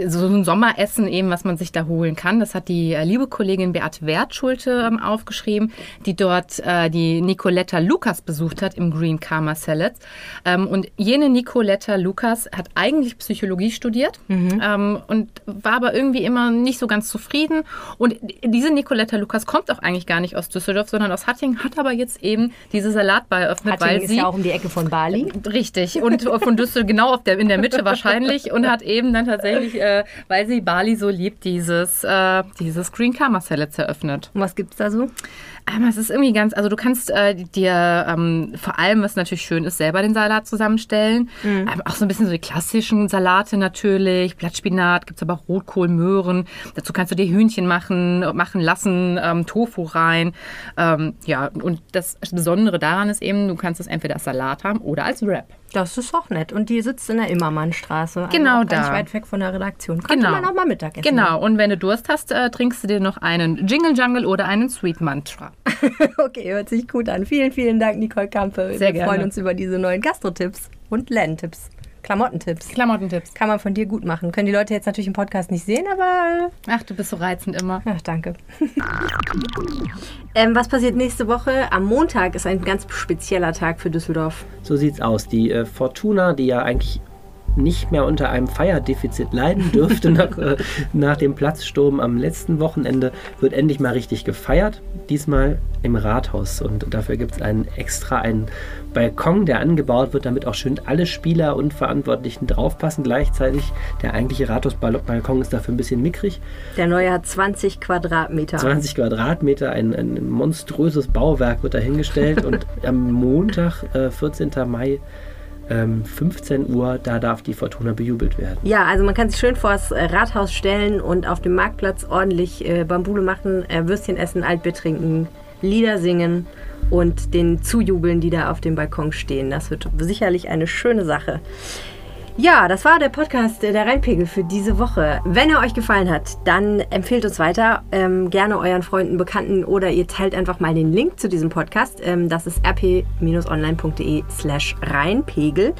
so ein Sommeressen eben, was man sich da holen kann. Das hat die äh, liebe Kollegin Beate Wertschulte ähm, aufgeschrieben, die dort äh, die Nicoletta Lukas besucht hat im Green Karma Salads. Ähm, und jene Nicoletta Lukas hat eigentlich Psychologie studiert mhm. Ähm, und war aber irgendwie immer nicht so ganz zufrieden und diese Nicoletta Lukas kommt auch eigentlich gar nicht aus Düsseldorf, sondern aus Hattingen, hat aber jetzt eben diese Salatbar eröffnet, Hattingen weil ist sie ja auch um die Ecke von Bali. Richtig und von Düsseldorf genau auf der, in der Mitte wahrscheinlich und hat eben dann tatsächlich, äh, weil sie Bali so liebt, dieses, äh, dieses Green Karma Salads eröffnet. Und was gibt es da so? Ähm, es ist irgendwie ganz, also du kannst äh, dir ähm, vor allem, was natürlich schön ist, selber den Salat zusammenstellen. Mhm. Ähm, auch so ein bisschen so die klassischen Salate natürlich, Blattspinat, gibt es aber auch Rotkohl, Möhren. Dazu kannst du dir Hühnchen machen, machen lassen, ähm, Tofu rein. Ähm, ja, und das Besondere daran ist eben, du kannst es entweder als Salat haben oder als Wrap. Das ist auch nett. Und die sitzt in der Immermannstraße. Also genau also da. Ganz weit weg von der Redaktion. Könnte genau. man auch mal Mittag essen. Genau. Und wenn du Durst hast, äh, trinkst du dir noch einen Jingle Jungle oder einen Sweet Mantra. (laughs) okay, hört sich gut an. Vielen, vielen Dank, Nicole Kampe. Sehr Wir gerne. freuen uns über diese neuen Gastro-Tipps und Lern-Tipps. Klamottentipps. Klamottentipps. Kann man von dir gut machen. Können die Leute jetzt natürlich im Podcast nicht sehen, aber. Ach, du bist so reizend immer. Ach, danke. (laughs) ähm, was passiert nächste Woche? Am Montag ist ein ganz spezieller Tag für Düsseldorf. So sieht's aus. Die äh, Fortuna, die ja eigentlich nicht mehr unter einem Feierdefizit leiden dürfte nach, äh, nach dem Platzsturm am letzten Wochenende, wird endlich mal richtig gefeiert. Diesmal im Rathaus. Und dafür gibt es einen extra einen Balkon, der angebaut wird, damit auch schön alle Spieler und Verantwortlichen draufpassen. Gleichzeitig der eigentliche Rathausbalkon ist dafür ein bisschen mickrig. Der neue hat 20 Quadratmeter. 20 Quadratmeter, ein, ein monströses Bauwerk wird dahingestellt und am Montag, äh, 14. Mai, 15 ähm, Uhr, da darf die Fortuna bejubelt werden. Ja, also man kann sich schön vor das äh, Rathaus stellen und auf dem Marktplatz ordentlich äh, Bambule machen, äh, Würstchen essen, Altbier trinken, Lieder singen und den zujubeln, die da auf dem Balkon stehen. Das wird sicherlich eine schöne Sache. Ja, das war der Podcast der Rheinpegel für diese Woche. Wenn er euch gefallen hat, dann empfehlt uns weiter. Ähm, gerne euren Freunden, Bekannten oder ihr teilt einfach mal den Link zu diesem Podcast. Ähm, das ist rp-online.de slash Rheinpegel.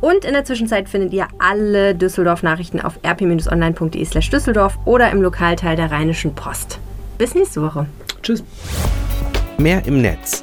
Und in der Zwischenzeit findet ihr alle Düsseldorf-Nachrichten auf rp-online.de slash Düsseldorf oder im Lokalteil der Rheinischen Post. Bis nächste Woche. Tschüss. Mehr im Netz.